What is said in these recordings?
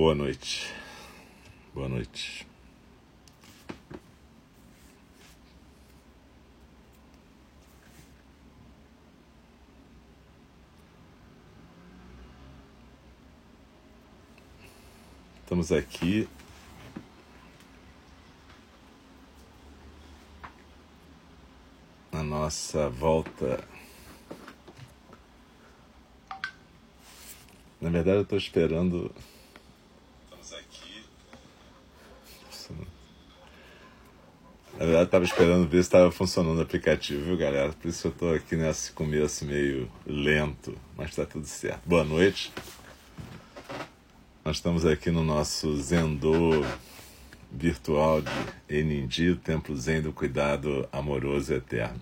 Boa noite. Boa noite. Estamos aqui na nossa volta. Na verdade, eu estou esperando. Estamos aqui. Na verdade, estava esperando ver se estava funcionando o aplicativo, viu, galera? Por isso eu estou aqui nesse começo meio lento, mas está tudo certo. Boa noite. Nós estamos aqui no nosso Zendô virtual de Enindi, o Templo Zen do Cuidado Amoroso Eterno.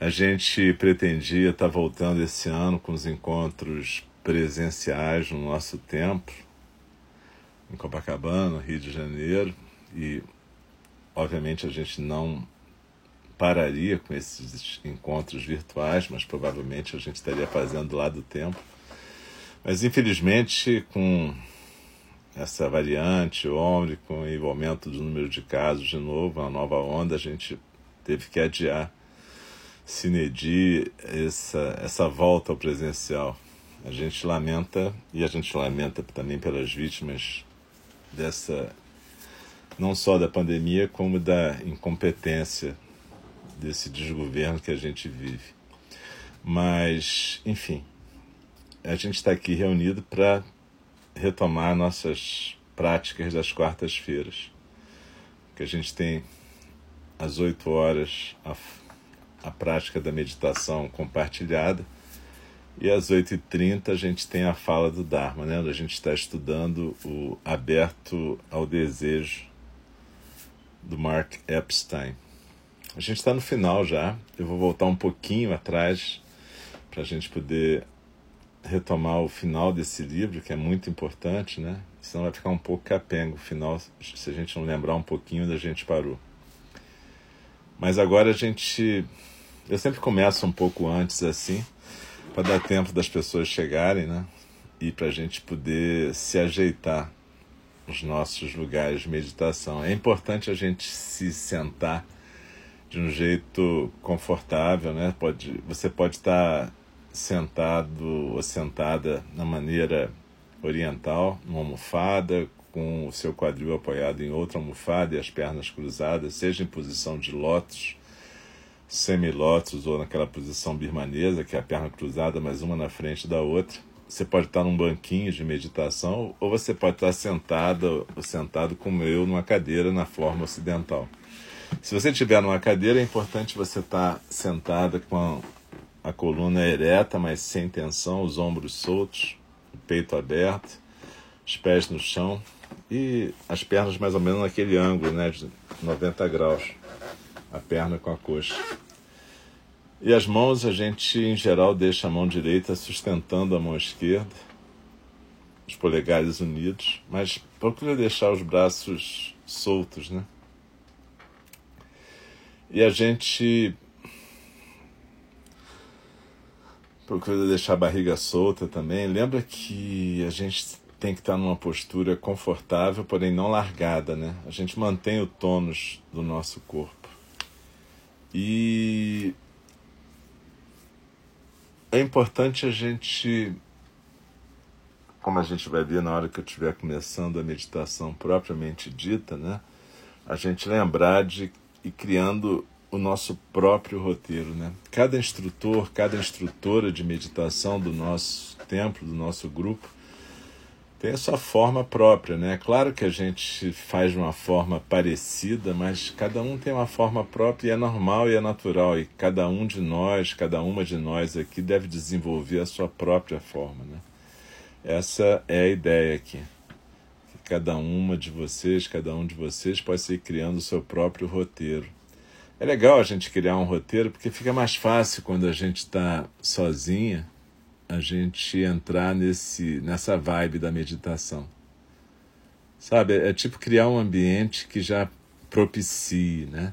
A gente pretendia estar voltando esse ano com os encontros presenciais no nosso templo, em Copacabana, Rio de Janeiro, e obviamente a gente não pararia com esses encontros virtuais, mas provavelmente a gente estaria fazendo lá do templo mas infelizmente, com essa variante, o com o envolvimento do número de casos de novo, uma nova onda, a gente teve que adiar, se medir essa, essa volta ao presencial. A gente lamenta, e a gente lamenta também pelas vítimas dessa, não só da pandemia, como da incompetência desse desgoverno que a gente vive. Mas, enfim, a gente está aqui reunido para retomar nossas práticas das quartas-feiras. Que a gente tem às 8 horas a, a prática da meditação compartilhada e às 8h30 a gente tem a fala do Dharma, né? A gente está estudando o Aberto ao Desejo do Mark Epstein. A gente está no final já, eu vou voltar um pouquinho atrás para a gente poder retomar o final desse livro, que é muito importante, né? Senão vai ficar um pouco capengo o final, se a gente não lembrar um pouquinho da gente parou. Mas agora a gente. Eu sempre começo um pouco antes assim, para dar tempo das pessoas chegarem, né? E para a gente poder se ajeitar nos nossos lugares de meditação. É importante a gente se sentar de um jeito confortável, né? Pode, você pode estar sentado ou sentada na maneira oriental, numa almofada, com o seu quadril apoiado em outra almofada e as pernas cruzadas, seja em posição de lótus, semilótus ou naquela posição birmanesa, que é a perna cruzada, mas uma na frente da outra. Você pode estar num banquinho de meditação ou você pode estar sentada ou sentado como eu numa cadeira na forma ocidental. Se você estiver numa cadeira, é importante você estar sentada com a coluna ereta, mas sem tensão, os ombros soltos, o peito aberto, os pés no chão e as pernas mais ou menos naquele ângulo, né, de 90 graus, a perna com a coxa. E as mãos, a gente em geral deixa a mão direita sustentando a mão esquerda, os polegares unidos, mas procura deixar os braços soltos, né? E a gente procura deixar a barriga solta também. Lembra que a gente tem que estar numa postura confortável, porém não largada, né? A gente mantém o tônus do nosso corpo. E é importante a gente, como a gente vai ver na hora que eu estiver começando a meditação propriamente dita, né? A gente lembrar de ir criando o nosso próprio roteiro, né? Cada instrutor, cada instrutora de meditação do nosso templo, do nosso grupo, tem a sua forma própria, né? Claro que a gente faz de uma forma parecida, mas cada um tem uma forma própria e é normal e é natural. E cada um de nós, cada uma de nós aqui deve desenvolver a sua própria forma, né? Essa é a ideia aqui. Cada uma de vocês, cada um de vocês pode ser criando o seu próprio roteiro é legal a gente criar um roteiro porque fica mais fácil quando a gente está sozinha a gente entrar nesse nessa vibe da meditação. Sabe, é, tipo criar um ambiente que já propicie, né?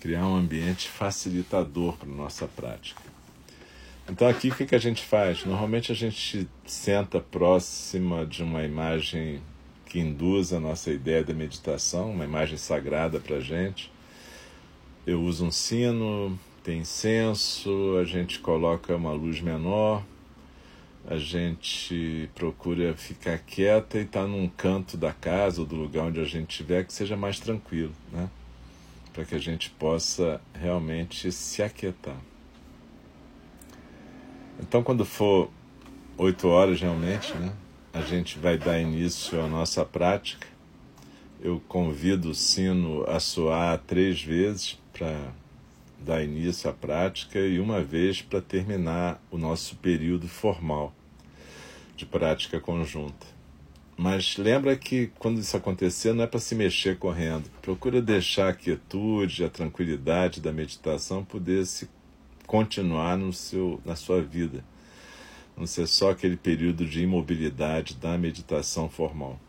Criar um ambiente facilitador para nossa prática. Então aqui o que, que a gente faz? Normalmente a gente senta próxima de uma imagem que induz a nossa ideia da meditação, uma imagem sagrada para a gente. Eu uso um sino, tem incenso, a gente coloca uma luz menor, a gente procura ficar quieta e estar tá num canto da casa ou do lugar onde a gente estiver que seja mais tranquilo, né? Para que a gente possa realmente se aquietar. Então, quando for oito horas realmente, né, a gente vai dar início à nossa prática. Eu convido o sino a soar três vezes para dar início à prática e uma vez para terminar o nosso período formal de prática conjunta. Mas lembra que quando isso acontecer não é para se mexer correndo. Procura deixar a quietude, a tranquilidade da meditação poder se continuar no seu, na sua vida. Não ser só aquele período de imobilidade da meditação formal.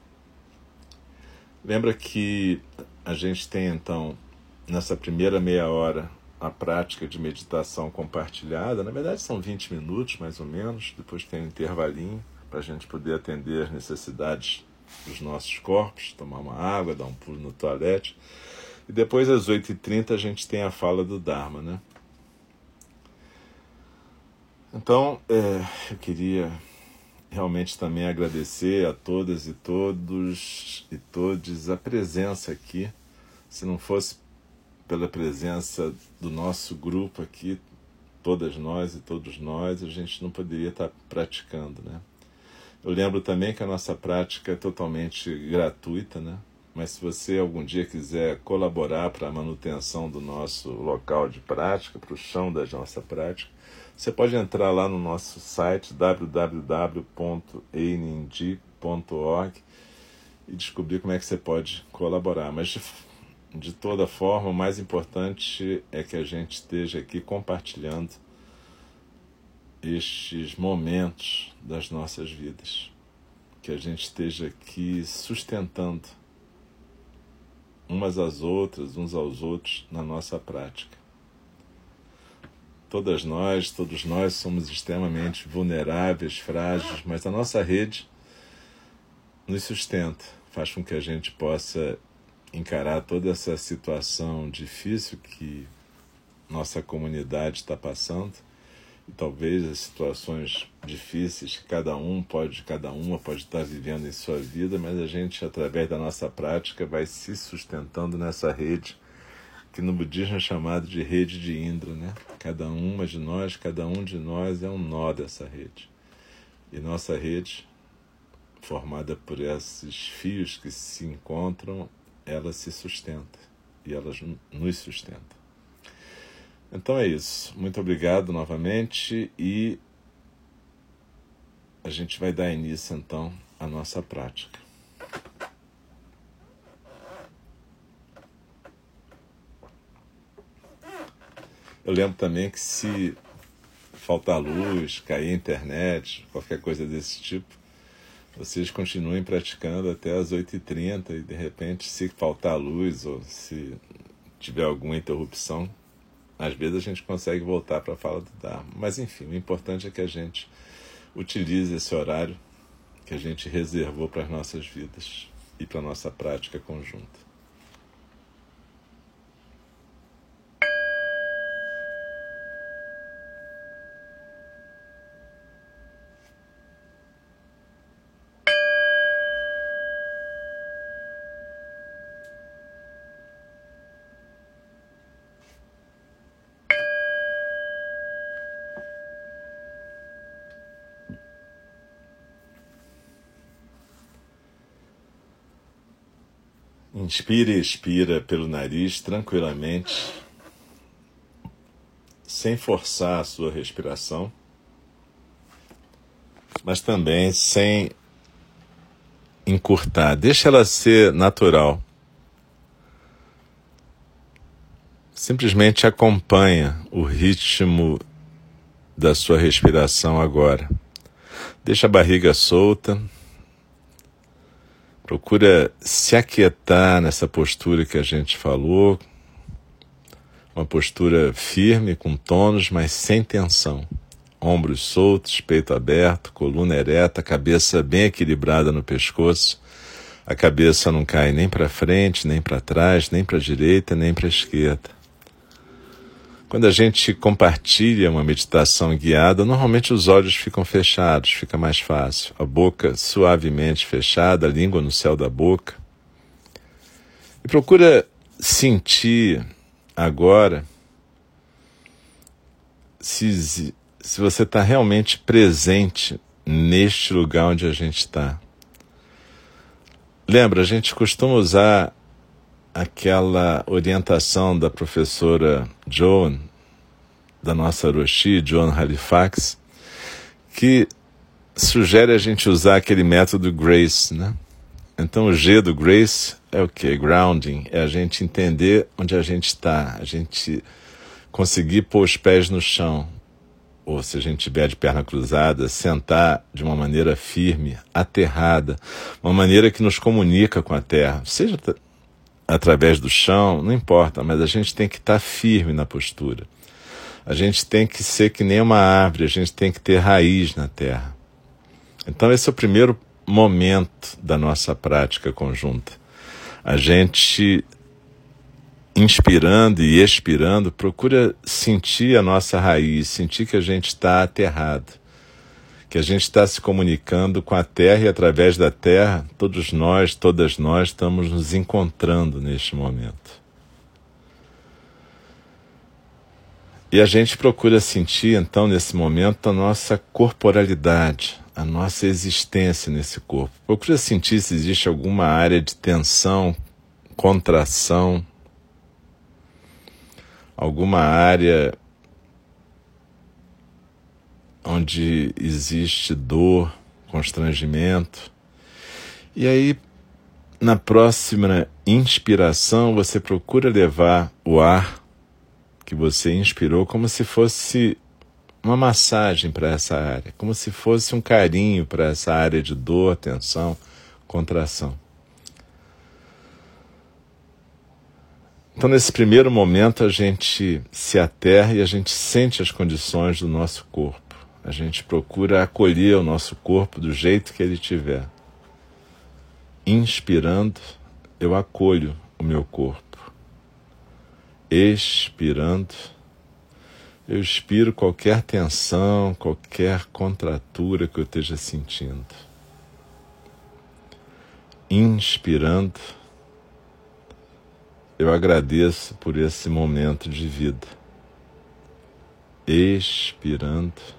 Lembra que a gente tem então, nessa primeira meia hora, a prática de meditação compartilhada. Na verdade, são 20 minutos mais ou menos. Depois tem um intervalinho para a gente poder atender as necessidades dos nossos corpos, tomar uma água, dar um pulo no toalete. E depois, às 8h30, a gente tem a fala do Dharma, né? Então, é, eu queria realmente também agradecer a todas e todos e todes a presença aqui. Se não fosse pela presença do nosso grupo aqui, todas nós e todos nós, a gente não poderia estar praticando, né? Eu lembro também que a nossa prática é totalmente gratuita, né? Mas se você algum dia quiser colaborar para a manutenção do nosso local de prática, para o chão da nossa prática, você pode entrar lá no nosso site www.einindi.org e descobrir como é que você pode colaborar. Mas de, toda forma, o mais importante é que a gente esteja aqui compartilhando estes momentos das nossas vidas, que a gente esteja aqui sustentando umas às outras, uns aos outros na nossa prática. Todas nós, todos nós somos extremamente vulneráveis, frágeis, mas a nossa rede nos sustenta, faz com que a gente possa encarar toda essa situação difícil que nossa comunidade está passando e talvez as situações difíceis que cada um pode, cada uma pode estar vivendo em sua vida, mas a gente através da nossa prática vai se sustentando nessa rede que no budismo é chamado de rede de Indra, né? Cada uma de nós, cada um de nós é um nó dessa rede. E nossa rede, formada por esses fios que se encontram, ela se sustenta e ela nos sustenta. Então é isso. Muito obrigado novamente e a gente vai dar início então à nossa prática. Eu lembro também que se faltar luz, cair internet, qualquer coisa desse tipo, vocês continuem praticando até as 8h30 e de repente, se faltar luz ou se tiver alguma interrupção, às vezes a gente consegue voltar para a fala do Dharma. Mas enfim, o importante é que a gente utilize esse horário que a gente reservou para as nossas vidas e para a nossa prática conjunta. Inspira e expira pelo nariz tranquilamente, sem forçar a sua respiração, mas também sem encurtar. Deixa ela ser natural. Simplesmente acompanha o ritmo da sua respiração agora. Deixa a barriga solta Procura se aquietar nessa postura que a gente falou, uma postura firme, com tônus, mas sem tensão, ombros soltos, peito aberto, coluna ereta, cabeça bem equilibrada no pescoço. A cabeça não cai nem para frente, nem para trás, nem para a direita, nem para a esquerda. Quando a gente compartilha uma meditação guiada, normalmente os olhos ficam fechados, fica mais fácil. A boca suavemente fechada, a língua no céu da boca. E procura sentir agora se, se você está realmente presente neste lugar onde a gente está. Lembra, a gente costuma usar aquela orientação da professora Joan, da nossa Roshi, Joan Halifax, que sugere a gente usar aquele método Grace, né? Então o G do Grace é o que? Grounding, é a gente entender onde a gente está, a gente conseguir pôr os pés no chão, ou se a gente tiver de perna cruzada, sentar de uma maneira firme, aterrada, uma maneira que nos comunica com a terra, seja através do chão, não importa, mas a gente tem que estar firme na postura. A gente tem que ser que nem uma árvore, a gente tem que ter raiz na terra. Então, esse é o primeiro momento da nossa prática conjunta. A gente, inspirando e expirando, procura sentir a nossa raiz, sentir que a gente está aterrado que a gente está se comunicando com a Terra e através da Terra, todos nós, todas nós estamos nos encontrando neste momento. E a gente procura sentir, então, nesse momento, a nossa corporalidade, a nossa existência nesse corpo. Procura sentir se existe alguma área de tensão, contração, alguma área onde existe dor, constrangimento. E aí, na próxima inspiração, você procura levar o ar que você inspirou como se fosse uma massagem para essa área, como se fosse um carinho para essa área de dor, tensão, contração. Então, nesse primeiro momento, a gente se aterra e a gente sente as condições do nosso corpo. A gente procura acolher o nosso corpo do jeito que ele tiver. Inspirando, eu acolho o meu corpo. Expirando, eu expiro qualquer tensão, qualquer contratura que eu esteja sentindo. Inspirando, eu agradeço por esse momento de vida. Expirando,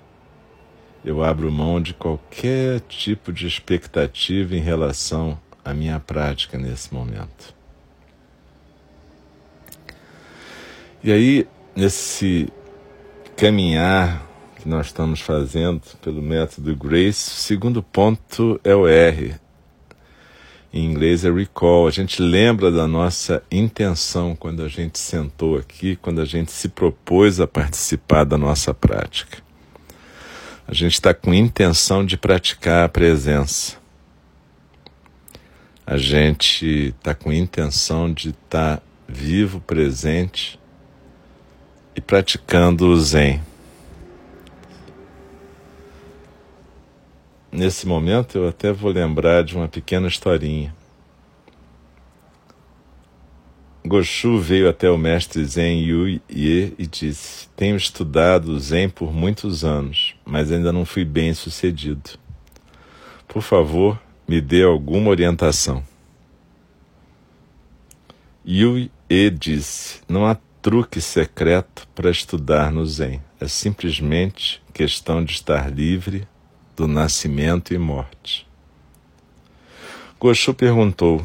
eu abro mão de qualquer tipo de expectativa em relação à minha prática nesse momento. E aí, nesse caminhar que nós estamos fazendo pelo método Grace, o segundo ponto é o R. Em inglês é recall. A gente lembra da nossa intenção quando a gente sentou aqui, quando a gente se propôs a participar da nossa prática. A gente está com intenção de praticar a presença. A gente está com intenção de estar tá vivo, presente e praticando o Zen. Nesse momento eu até vou lembrar de uma pequena historinha. Goshu veio até o mestre Zen Yu Ye e disse: Tenho estudado Zen por muitos anos, mas ainda não fui bem sucedido. Por favor, me dê alguma orientação. Yu Ye disse: Não há truque secreto para estudar no Zen. É simplesmente questão de estar livre do nascimento e morte. Goshu perguntou: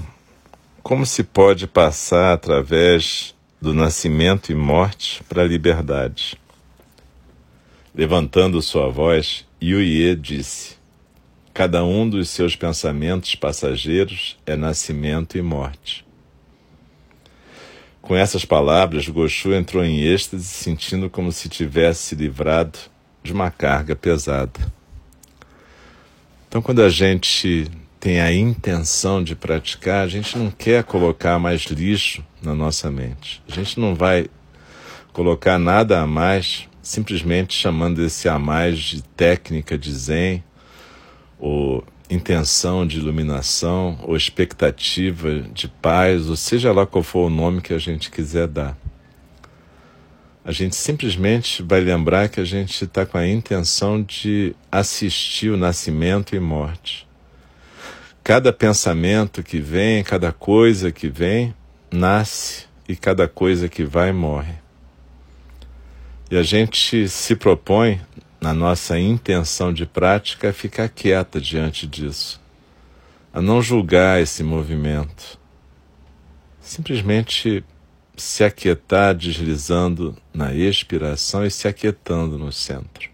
como se pode passar através do nascimento e morte para a liberdade? Levantando sua voz, Yuye disse: Cada um dos seus pensamentos passageiros é nascimento e morte. Com essas palavras, Goshu entrou em êxtase, sentindo como se tivesse se livrado de uma carga pesada. Então, quando a gente tem a intenção de praticar, a gente não quer colocar mais lixo na nossa mente. A gente não vai colocar nada a mais simplesmente chamando esse a mais de técnica de Zen, ou intenção de iluminação, ou expectativa de paz, ou seja lá qual for o nome que a gente quiser dar. A gente simplesmente vai lembrar que a gente está com a intenção de assistir o nascimento e morte. Cada pensamento que vem, cada coisa que vem, nasce e cada coisa que vai morre. E a gente se propõe, na nossa intenção de prática, a ficar quieta diante disso, a não julgar esse movimento. Simplesmente se aquietar deslizando na expiração e se aquietando no centro.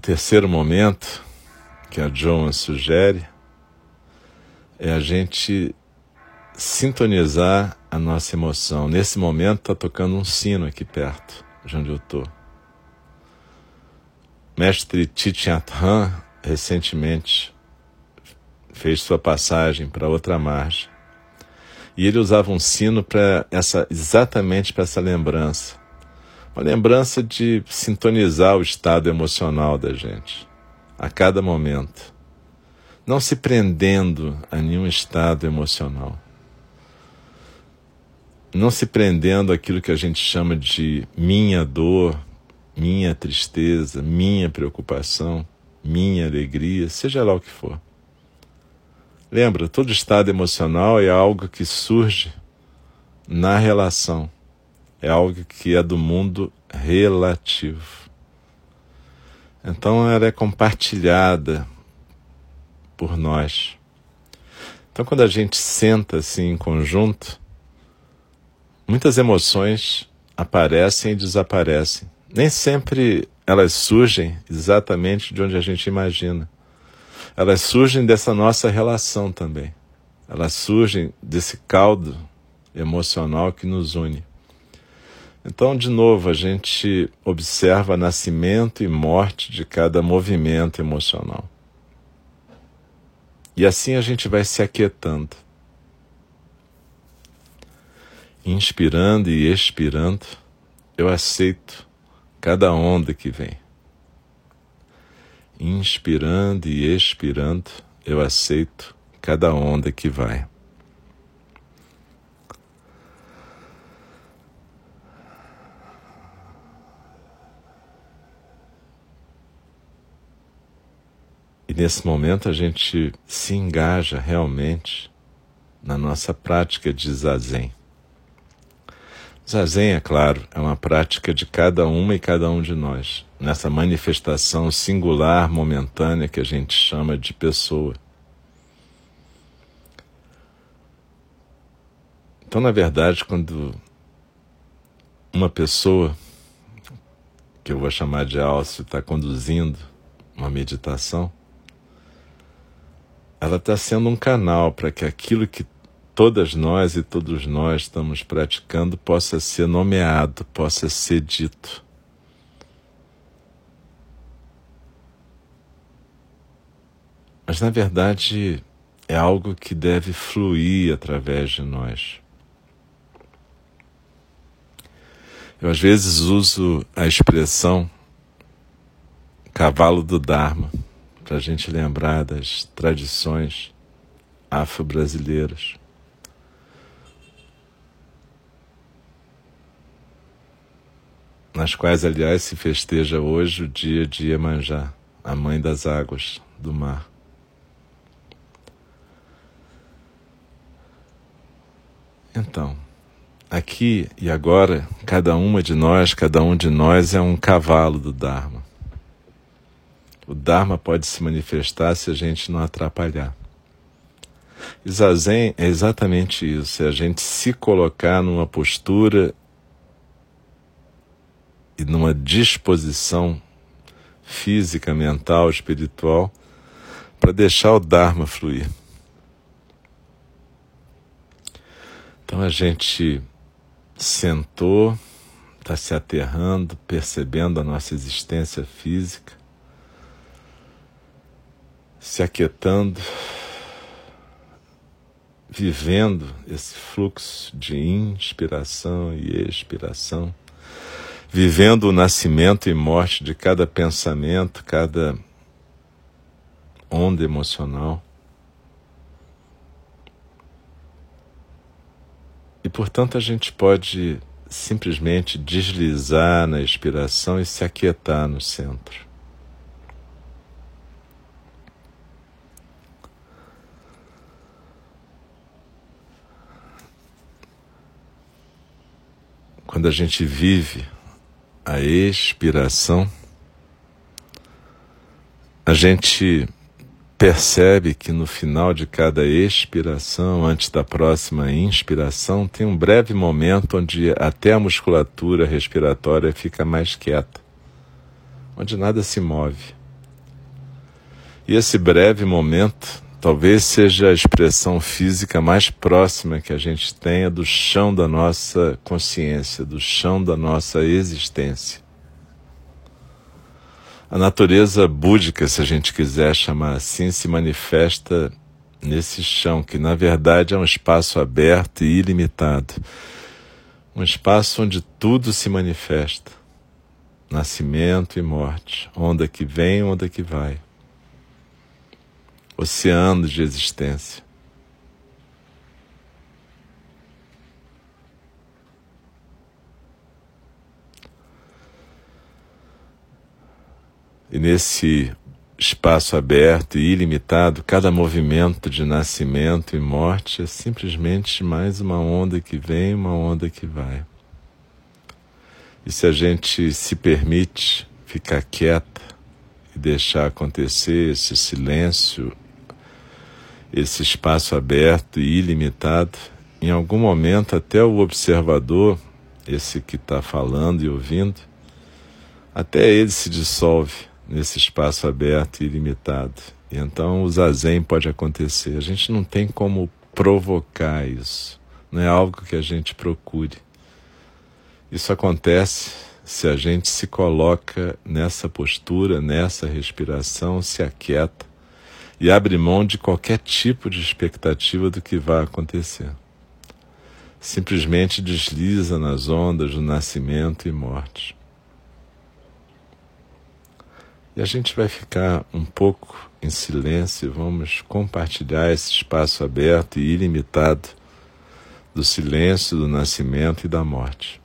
O terceiro momento que a Joan sugere é a gente sintonizar a nossa emoção. Nesse momento está tocando um sino aqui perto, de onde eu estou. Mestre Tichinathan recentemente fez sua passagem para outra margem. E ele usava um sino para essa exatamente para essa lembrança. Uma lembrança de sintonizar o estado emocional da gente a cada momento. Não se prendendo a nenhum estado emocional não se prendendo aquilo que a gente chama de minha dor, minha tristeza, minha preocupação, minha alegria, seja lá o que for. Lembra, todo estado emocional é algo que surge na relação, é algo que é do mundo relativo. Então ela é compartilhada por nós. Então quando a gente senta assim em conjunto, Muitas emoções aparecem e desaparecem. Nem sempre elas surgem exatamente de onde a gente imagina. Elas surgem dessa nossa relação também. Elas surgem desse caldo emocional que nos une. Então, de novo, a gente observa nascimento e morte de cada movimento emocional. E assim a gente vai se aquietando inspirando e expirando, eu aceito cada onda que vem. Inspirando e expirando, eu aceito cada onda que vai. E nesse momento a gente se engaja realmente na nossa prática de zazen. Zazen, é claro, é uma prática de cada uma e cada um de nós, nessa manifestação singular, momentânea que a gente chama de pessoa. Então, na verdade, quando uma pessoa, que eu vou chamar de Alcio, está conduzindo uma meditação, ela está sendo um canal para que aquilo que todas nós e todos nós estamos praticando possa ser nomeado, possa ser dito. Mas na verdade é algo que deve fluir através de nós. Eu às vezes uso a expressão cavalo do Dharma para a gente lembrar das tradições afro-brasileiras. nas quais, aliás, se festeja hoje o dia de Iemanjá, a mãe das águas do mar. Então, aqui e agora, cada uma de nós, cada um de nós é um cavalo do Dharma. O Dharma pode se manifestar se a gente não atrapalhar. E Zazen é exatamente isso, é a gente se colocar numa postura e numa disposição física, mental, espiritual, para deixar o Dharma fluir. Então a gente sentou, está se aterrando, percebendo a nossa existência física, se aquietando, vivendo esse fluxo de inspiração e expiração, vivendo o nascimento e morte de cada pensamento, cada onda emocional. E portanto a gente pode simplesmente deslizar na expiração e se aquietar no centro. Quando a gente vive a expiração, a gente percebe que no final de cada expiração, antes da próxima inspiração, tem um breve momento onde até a musculatura respiratória fica mais quieta, onde nada se move. E esse breve momento talvez seja a expressão física mais próxima que a gente tenha do chão da nossa consciência, do chão da nossa existência. A natureza búdica, se a gente quiser chamar assim, se manifesta nesse chão, que na verdade é um espaço aberto e ilimitado. Um espaço onde tudo se manifesta: nascimento e morte, onda que vem, onda que vai oceano de existência. E nesse espaço aberto e ilimitado, cada movimento de nascimento e morte é simplesmente mais uma onda que vem, uma onda que vai. E se a gente se permite ficar quieta e deixar acontecer esse silêncio esse espaço aberto e ilimitado, em algum momento até o observador, esse que está falando e ouvindo, até ele se dissolve nesse espaço aberto e ilimitado. E então o zazen pode acontecer. A gente não tem como provocar isso. Não é algo que a gente procure. Isso acontece se a gente se coloca nessa postura, nessa respiração, se aquieta e abre mão de qualquer tipo de expectativa do que vai acontecer. Simplesmente desliza nas ondas do nascimento e morte. E a gente vai ficar um pouco em silêncio e vamos compartilhar esse espaço aberto e ilimitado do silêncio, do nascimento e da morte.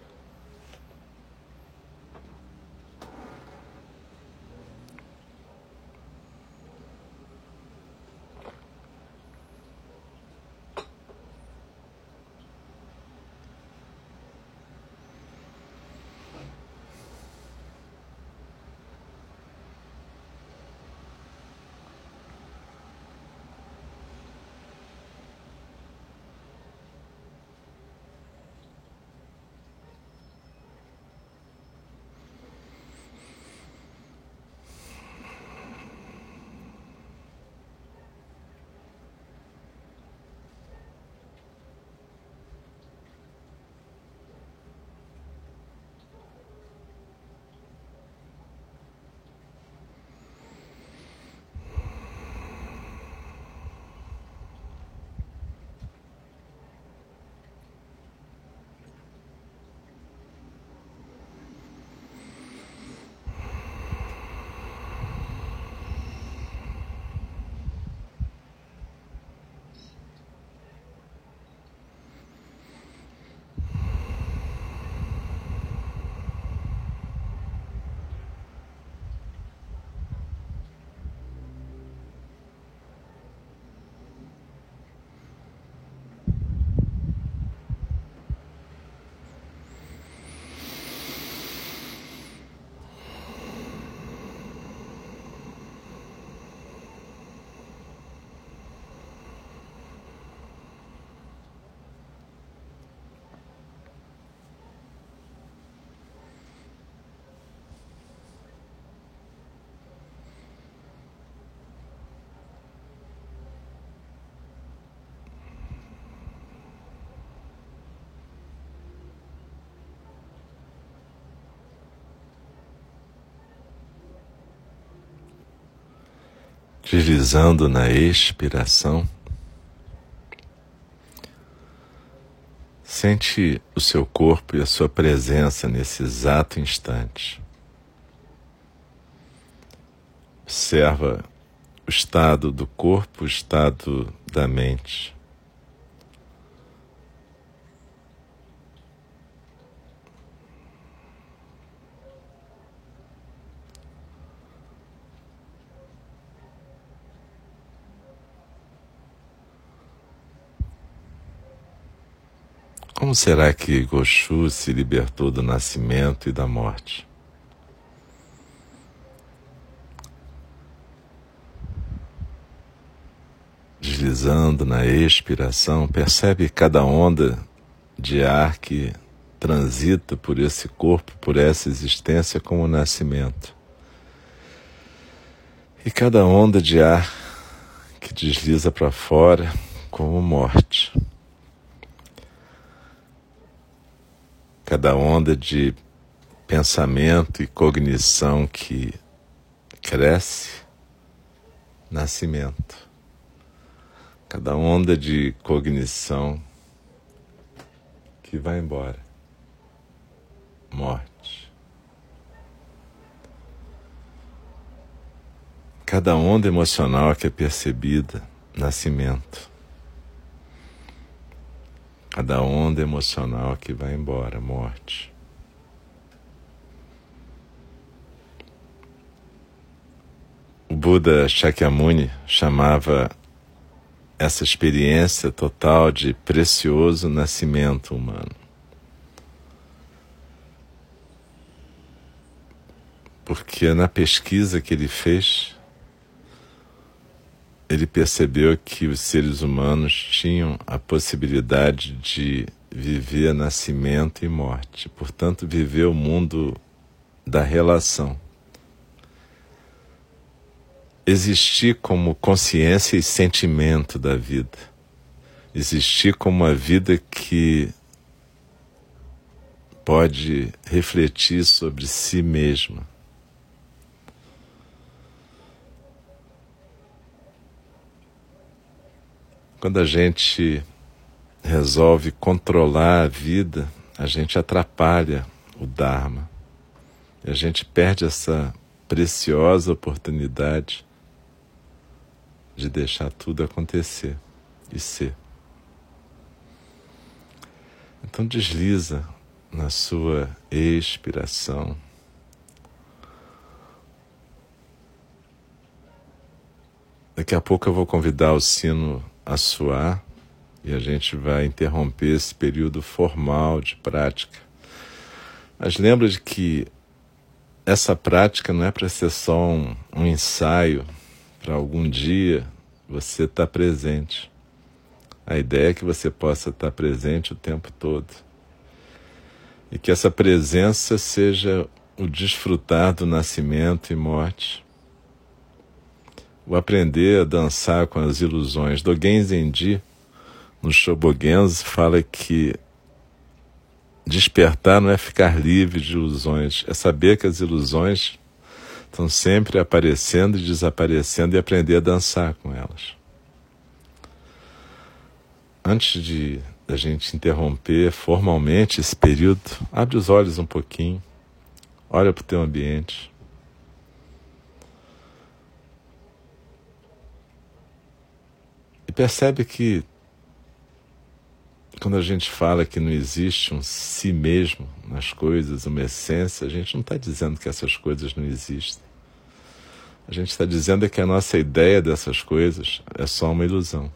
divisando na expiração. Sente o seu corpo e a sua presença nesse exato instante. Observa o estado do corpo, o estado da mente. Como será que Goshu se libertou do nascimento e da morte? Deslizando na expiração, percebe cada onda de ar que transita por esse corpo, por essa existência como nascimento. E cada onda de ar que desliza para fora como morte. Cada onda de pensamento e cognição que cresce, nascimento. Cada onda de cognição que vai embora, morte. Cada onda emocional que é percebida, nascimento cada onda emocional que vai embora, morte. O Buda Shakyamuni chamava essa experiência total de precioso nascimento humano. Porque na pesquisa que ele fez, ele percebeu que os seres humanos tinham a possibilidade de viver nascimento e morte, portanto, viver o mundo da relação. Existir como consciência e sentimento da vida. Existir como uma vida que pode refletir sobre si mesma Quando a gente resolve controlar a vida, a gente atrapalha o Dharma. E a gente perde essa preciosa oportunidade de deixar tudo acontecer e ser. Então desliza na sua expiração. Daqui a pouco eu vou convidar o sino a suar e a gente vai interromper esse período formal de prática. Mas lembra de que essa prática não é para ser só um, um ensaio para algum dia você estar tá presente. A ideia é que você possa estar tá presente o tempo todo. E que essa presença seja o desfrutar do nascimento e morte o aprender a dançar com as ilusões. Dogen Zenji, no Shobogenzo, fala que despertar não é ficar livre de ilusões, é saber que as ilusões estão sempre aparecendo e desaparecendo e aprender a dançar com elas. Antes de a gente interromper formalmente esse período, abre os olhos um pouquinho, olha para o teu ambiente. Percebe que quando a gente fala que não existe um si mesmo nas coisas, uma essência, a gente não está dizendo que essas coisas não existem. A gente está dizendo é que a nossa ideia dessas coisas é só uma ilusão.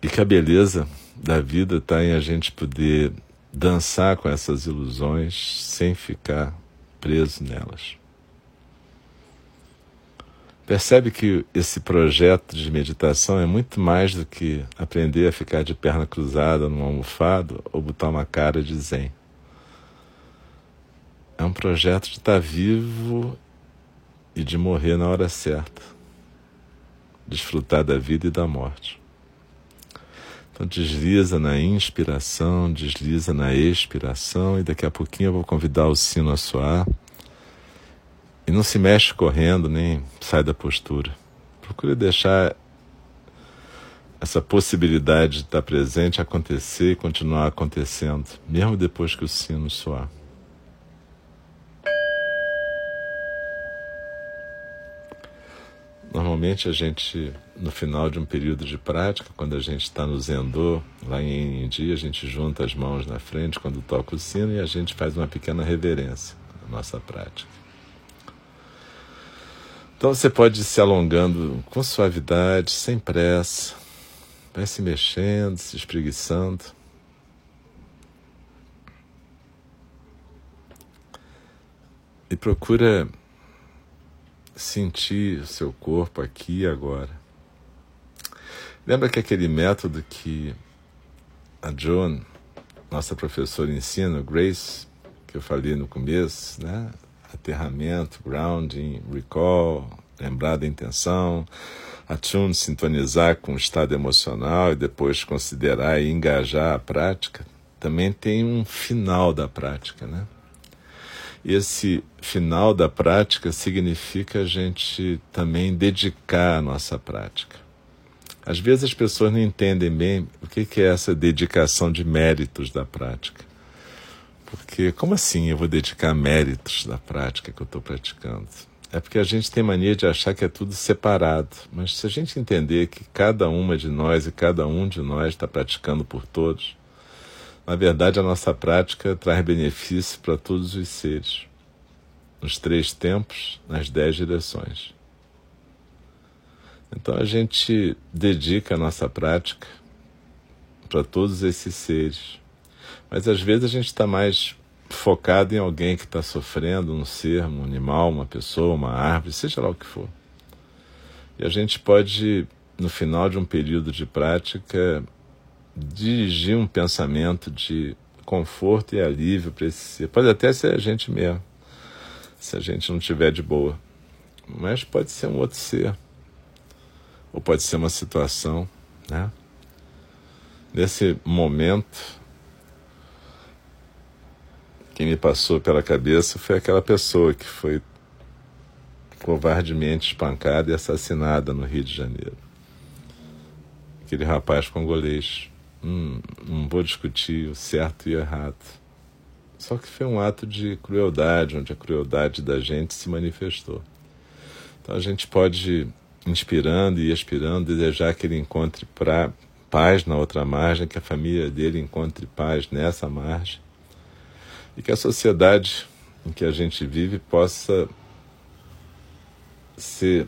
E que a beleza da vida está em a gente poder dançar com essas ilusões sem ficar preso nelas. Percebe que esse projeto de meditação é muito mais do que aprender a ficar de perna cruzada num almofado ou botar uma cara de zen. É um projeto de estar vivo e de morrer na hora certa. Desfrutar da vida e da morte. Então desliza na inspiração, desliza na expiração e daqui a pouquinho eu vou convidar o sino a soar. E não se mexe correndo, nem sai da postura. Procure deixar essa possibilidade de estar presente, acontecer e continuar acontecendo, mesmo depois que o sino soar. Normalmente a gente, no final de um período de prática, quando a gente está no Zendô, lá em Indi, a gente junta as mãos na frente quando toca o sino e a gente faz uma pequena reverência na nossa prática. Então você pode ir se alongando com suavidade, sem pressa, vai se mexendo, se espreguiçando. E procura sentir o seu corpo aqui e agora. Lembra que aquele método que a Joan, nossa professora, ensina, Grace, que eu falei no começo, né? Aterramento, grounding, recall, lembrar da intenção, attune, sintonizar com o estado emocional e depois considerar e engajar a prática, também tem um final da prática, né? esse final da prática significa a gente também dedicar a nossa prática. Às vezes as pessoas não entendem bem o que é essa dedicação de méritos da prática. Porque, como assim eu vou dedicar méritos da prática que eu estou praticando? É porque a gente tem mania de achar que é tudo separado. Mas se a gente entender que cada uma de nós e cada um de nós está praticando por todos, na verdade, a nossa prática traz benefício para todos os seres, nos três tempos, nas dez direções. Então a gente dedica a nossa prática para todos esses seres. Mas às vezes a gente está mais focado em alguém que está sofrendo, um ser, um animal, uma pessoa, uma árvore, seja lá o que for. E a gente pode, no final de um período de prática, dirigir um pensamento de conforto e alívio para esse ser. Pode até ser a gente mesmo, se a gente não tiver de boa. Mas pode ser um outro ser. Ou pode ser uma situação, né? Nesse momento, quem me passou pela cabeça foi aquela pessoa que foi covardemente espancada e assassinada no Rio de Janeiro. Aquele rapaz congolês Hum, não vou discutir o certo e o errado. Só que foi um ato de crueldade, onde a crueldade da gente se manifestou. Então a gente pode, inspirando e expirando, desejar que ele encontre pra, paz na outra margem, que a família dele encontre paz nessa margem, e que a sociedade em que a gente vive possa ser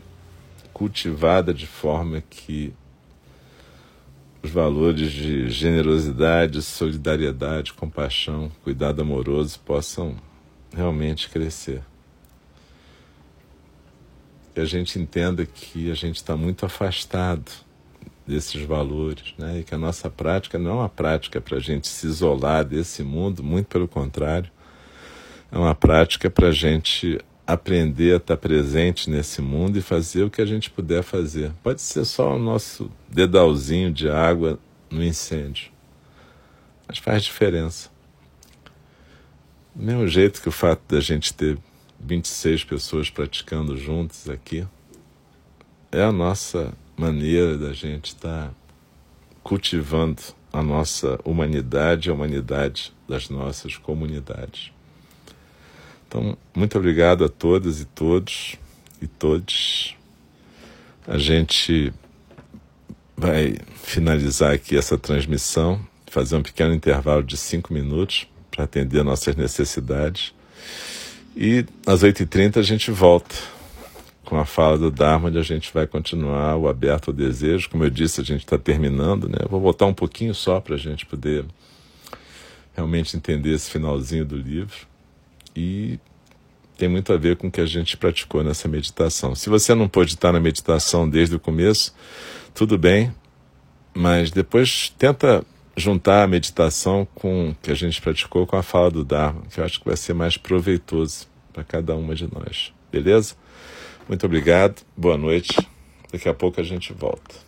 cultivada de forma que os valores de generosidade, solidariedade, compaixão, cuidado amoroso possam realmente crescer. Que a gente entenda que a gente está muito afastado desses valores, né? E que a nossa prática não é uma prática para a gente se isolar desse mundo, muito pelo contrário, é uma prática para a gente aprender a estar presente nesse mundo e fazer o que a gente puder fazer. Pode ser só o nosso dedalzinho de água no incêndio, mas faz diferença. Do mesmo jeito que o fato da gente ter 26 pessoas praticando juntos aqui é a nossa maneira da gente estar cultivando a nossa humanidade a humanidade das nossas comunidades. Então, muito obrigado a todas e todos e todos. A gente vai finalizar aqui essa transmissão, fazer um pequeno intervalo de cinco minutos para atender nossas necessidades. E às 8h30 a gente volta com a fala do Dharma, a gente vai continuar o aberto ao desejo. Como eu disse, a gente está terminando, né? vou voltar um pouquinho só para a gente poder realmente entender esse finalzinho do livro e tem muito a ver com o que a gente praticou nessa meditação. Se você não pôde estar na meditação desde o começo, tudo bem, mas depois tenta juntar a meditação com que a gente praticou com a fala do Dharma, que eu acho que vai ser mais proveitoso para cada uma de nós. Beleza? Muito obrigado, boa noite. Daqui a pouco a gente volta.